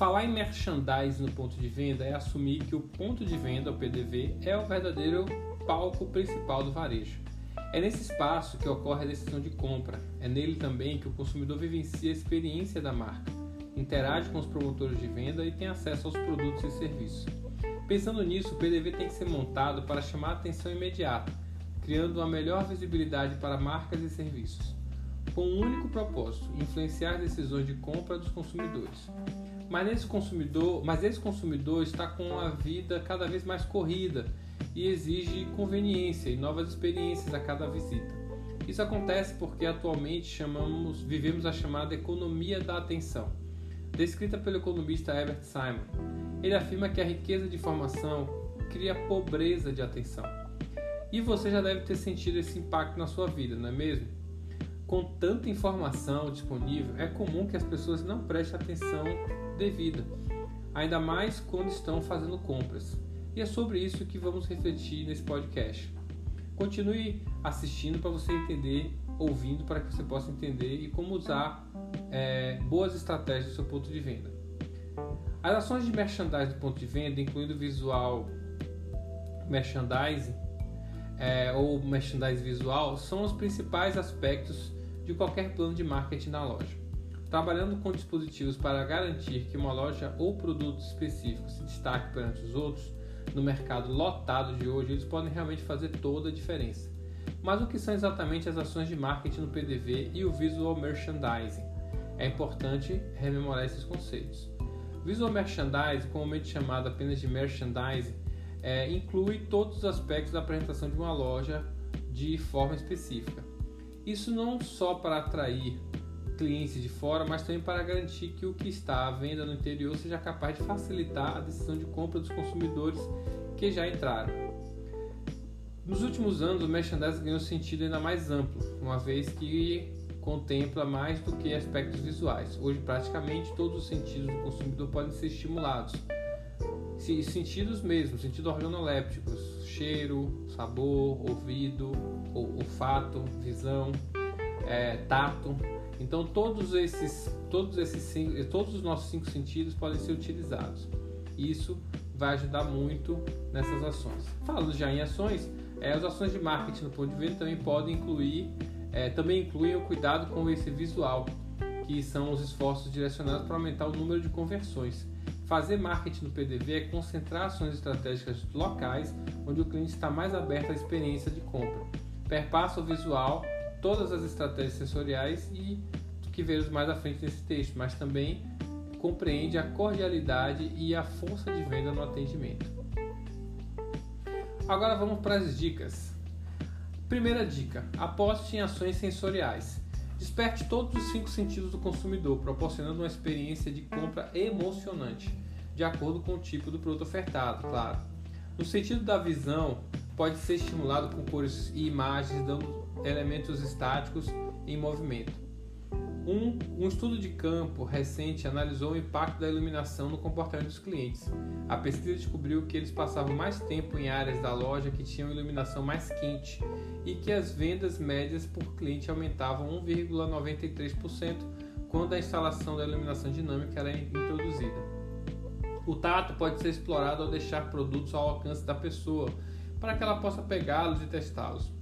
Falar em merchandising no ponto de venda é assumir que o ponto de venda, o PDV, é o verdadeiro palco principal do varejo. É nesse espaço que ocorre a decisão de compra. É nele também que o consumidor vivencia a experiência da marca, interage com os promotores de venda e tem acesso aos produtos e serviços. Pensando nisso, o PDV tem que ser montado para chamar a atenção imediata, criando uma melhor visibilidade para marcas e serviços, com um único propósito: influenciar as decisões de compra dos consumidores. Mas esse consumidor, mas esse consumidor está com a vida cada vez mais corrida e exige conveniência e novas experiências a cada visita. Isso acontece porque atualmente chamamos, vivemos a chamada economia da atenção, descrita pelo economista Herbert Simon. Ele afirma que a riqueza de informação cria pobreza de atenção. E você já deve ter sentido esse impacto na sua vida, não é mesmo? Com tanta informação disponível, é comum que as pessoas não prestem atenção devida, ainda mais quando estão fazendo compras. E é sobre isso que vamos refletir nesse podcast. Continue assistindo para você entender, ouvindo para que você possa entender e como usar é, boas estratégias do seu ponto de venda. As ações de merchandising do ponto de venda, incluindo visual merchandising é, ou merchandising visual, são os principais aspectos de qualquer plano de marketing na loja. Trabalhando com dispositivos para garantir que uma loja ou produto específico se destaque perante os outros, no mercado lotado de hoje, eles podem realmente fazer toda a diferença. Mas o que são exatamente as ações de marketing no PDV e o visual merchandising? É importante rememorar esses conceitos. Visual merchandising, comumente chamado apenas de merchandising, é, inclui todos os aspectos da apresentação de uma loja de forma específica. Isso não só para atrair clientes de fora, mas também para garantir que o que está à venda no interior seja capaz de facilitar a decisão de compra dos consumidores que já entraram. Nos últimos anos, o merchandising ganhou sentido ainda mais amplo, uma vez que contempla mais do que aspectos visuais. Hoje, praticamente todos os sentidos do consumidor podem ser estimulados. Sentidos mesmo, sentidos organolépticos, cheiro, sabor, ouvido, olfato, visão, é, tato, então todos esses, todos esses, todos os nossos cinco sentidos podem ser utilizados. Isso vai ajudar muito nessas ações. Falando já em ações, é, as ações de marketing no ponto de vista também podem incluir, é, também incluem o cuidado com esse visual, que são os esforços direcionados para aumentar o número de conversões. Fazer marketing no PDV é concentrar ações estratégicas locais, onde o cliente está mais aberto à experiência de compra. Perpassa o visual todas as estratégias sensoriais e que veremos mais à frente nesse texto, mas também compreende a cordialidade e a força de venda no atendimento. Agora vamos para as dicas. Primeira dica: aposte em ações sensoriais. Desperte todos os cinco sentidos do consumidor, proporcionando uma experiência de compra emocionante, de acordo com o tipo do produto ofertado, claro. No sentido da visão, pode ser estimulado com cores e imagens, dando elementos estáticos em movimento. Um, um, estudo de campo recente analisou o impacto da iluminação no comportamento dos clientes. A pesquisa descobriu que eles passavam mais tempo em áreas da loja que tinham iluminação mais quente e que as vendas médias por cliente aumentavam 1,93% quando a instalação da iluminação dinâmica era introduzida. O tato pode ser explorado ao deixar produtos ao alcance da pessoa, para que ela possa pegá-los e testá-los.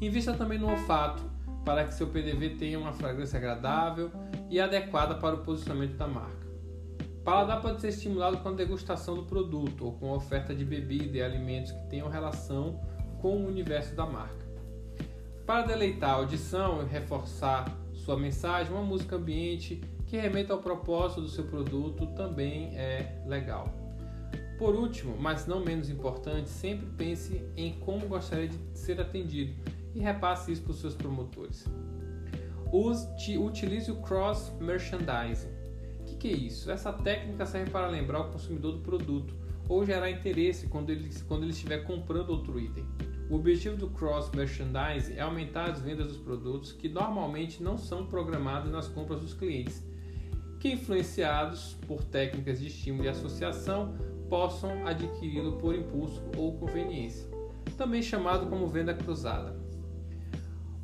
Invista também no olfato, para que seu PDV tenha uma fragrância agradável e adequada para o posicionamento da marca. Paladar pode ser estimulado com a degustação do produto ou com a oferta de bebida e alimentos que tenham relação com o universo da marca. Para deleitar a audição e reforçar sua mensagem, uma música ambiente que remeta ao propósito do seu produto também é legal. Por último, mas não menos importante, sempre pense em como gostaria de ser atendido e repasse isso para os seus promotores. Utilize o cross merchandising. O que, que é isso? Essa técnica serve para lembrar o consumidor do produto ou gerar interesse quando ele, quando ele estiver comprando outro item. O objetivo do cross merchandising é aumentar as vendas dos produtos que normalmente não são programados nas compras dos clientes, que influenciados por técnicas de estímulo e associação possam adquiri-lo por impulso ou conveniência, também chamado como venda cruzada.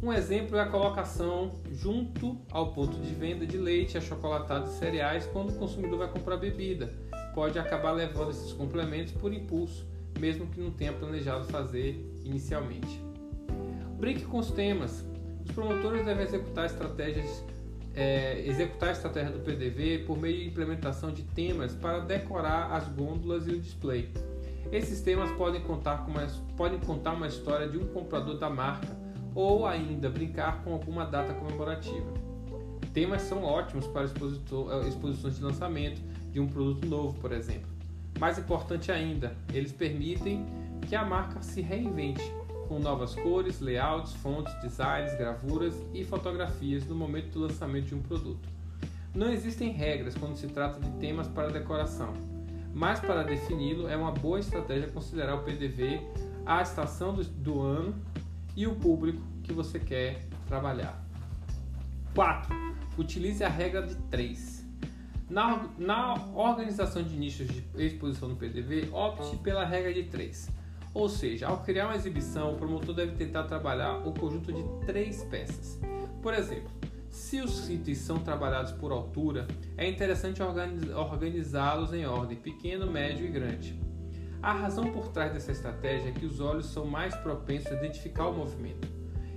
Um exemplo é a colocação junto ao ponto de venda de leite, achocolatado e cereais quando o consumidor vai comprar bebida. Pode acabar levando esses complementos por impulso, mesmo que não tenha planejado fazer inicialmente. Brinque com os temas. Os promotores devem executar estratégias é, executar a estratégia do PDV por meio de implementação de temas para decorar as gôndolas e o display. Esses temas podem contar, uma, podem contar uma história de um comprador da marca ou ainda brincar com alguma data comemorativa. Temas são ótimos para eh, exposições de lançamento de um produto novo, por exemplo. Mais importante ainda, eles permitem que a marca se reinvente com novas cores, layouts, fontes, designs, gravuras e fotografias no momento do lançamento de um produto. Não existem regras quando se trata de temas para decoração, mas para defini-lo é uma boa estratégia considerar o PDV, a estação do, do ano e o público que você quer trabalhar. 4. Utilize a regra de 3. Na, na organização de nichos de exposição no PDV, opte pela regra de 3. Ou seja, ao criar uma exibição, o promotor deve tentar trabalhar o conjunto de três peças. Por exemplo, se os itens são trabalhados por altura, é interessante organizá-los em ordem pequeno, médio e grande. A razão por trás dessa estratégia é que os olhos são mais propensos a identificar o movimento.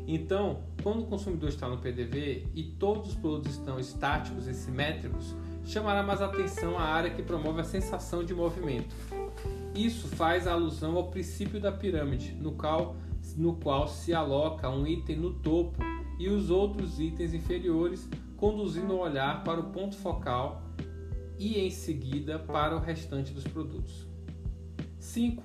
Então, quando o consumidor está no PDV e todos os produtos estão estáticos e simétricos, chamará mais atenção à área que promove a sensação de movimento. Isso faz alusão ao princípio da pirâmide, no qual, no qual se aloca um item no topo e os outros itens inferiores, conduzindo o olhar para o ponto focal e em seguida para o restante dos produtos. 5.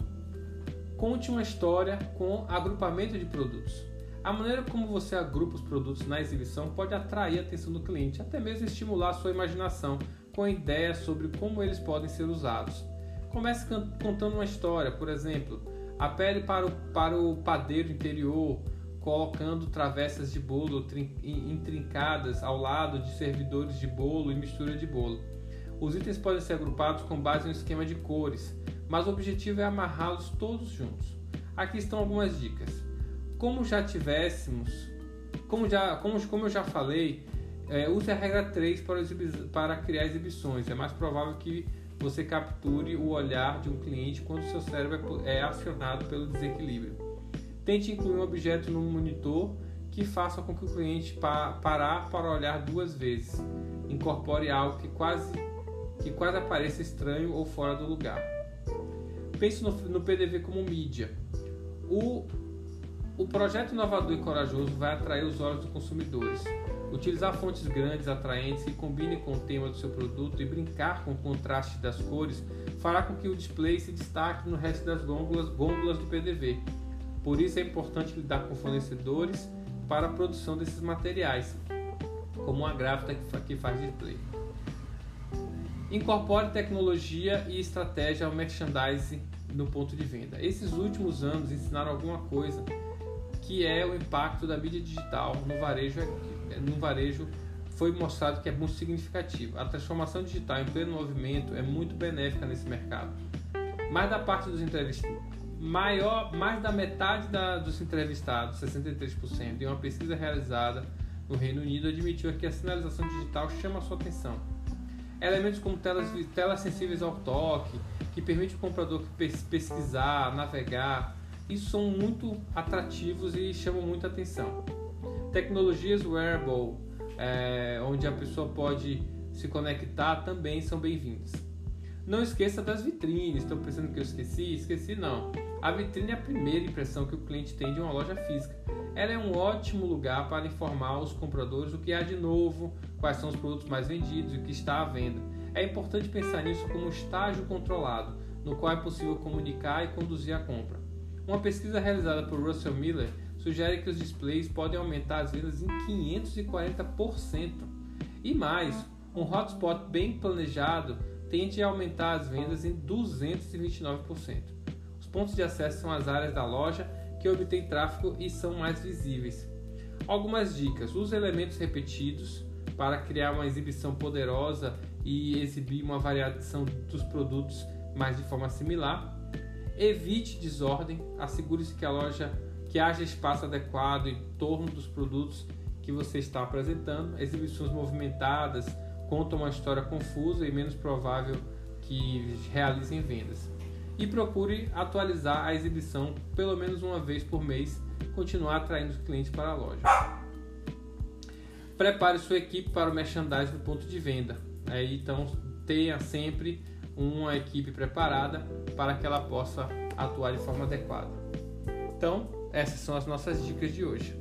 Conte uma história com agrupamento de produtos. A maneira como você agrupa os produtos na exibição pode atrair a atenção do cliente, até mesmo estimular a sua imaginação com ideias sobre como eles podem ser usados. Comece contando uma história, por exemplo, apele para o, para o padeiro interior, colocando travessas de bolo intrincadas ao lado de servidores de bolo e mistura de bolo. Os itens podem ser agrupados com base em um esquema de cores, mas o objetivo é amarrá-los todos juntos. Aqui estão algumas dicas. Como já tivéssemos, como, já, como, como eu já falei, é, use a regra 3 para, para criar exibições. É mais provável que você capture o olhar de um cliente quando seu cérebro é acionado pelo desequilíbrio. Tente incluir um objeto no monitor que faça com que o cliente pa parar para olhar duas vezes. Incorpore algo que quase, que quase apareça estranho ou fora do lugar. Pense no, no PDV como mídia. O, o projeto inovador e corajoso vai atrair os olhos dos consumidores. Utilizar fontes grandes, atraentes que combinem com o tema do seu produto e brincar com o contraste das cores fará com que o display se destaque no resto das gôndolas, gôndolas do PDV. Por isso é importante lidar com fornecedores para a produção desses materiais, como uma gráfica que faz display. Incorpore tecnologia e estratégia ao merchandising no ponto de venda. Esses últimos anos ensinaram alguma coisa que é o impacto da mídia digital no varejo no varejo foi mostrado que é muito significativo. A transformação digital em pleno movimento é muito benéfica nesse mercado. Mais da parte dos entrevistados, maior, mais da metade da, dos entrevistados, 63%, em uma pesquisa realizada no Reino Unido, admitiu que a sinalização digital chama a sua atenção. Elementos como telas, telas sensíveis ao toque, que permite o comprador pesquisar, navegar, isso são muito atrativos e chamam muita atenção. Tecnologias wearable, é, onde a pessoa pode se conectar, também são bem-vindas. Não esqueça das vitrines. Estou pensando que eu esqueci? Esqueci não. A vitrine é a primeira impressão que o cliente tem de uma loja física. Ela é um ótimo lugar para informar os compradores o que há de novo, quais são os produtos mais vendidos e o que está à venda. É importante pensar nisso como um estágio controlado, no qual é possível comunicar e conduzir a compra. Uma pesquisa realizada por Russell Miller sugere que os displays podem aumentar as vendas em 540%. E mais, um hotspot bem planejado tende a aumentar as vendas em 229%. Os pontos de acesso são as áreas da loja que obtêm tráfego e são mais visíveis. Algumas dicas: use elementos repetidos para criar uma exibição poderosa e exibir uma variação dos produtos, mas de forma similar. Evite desordem, assegure-se que a loja que haja espaço adequado em torno dos produtos que você está apresentando. Exibições movimentadas contam uma história confusa e menos provável que realizem vendas. E procure atualizar a exibição pelo menos uma vez por mês, continuar atraindo os clientes para a loja. Prepare sua equipe para o merchandising no ponto de venda. então tenha sempre uma equipe preparada para que ela possa atuar de forma adequada. Então, essas são as nossas dicas de hoje.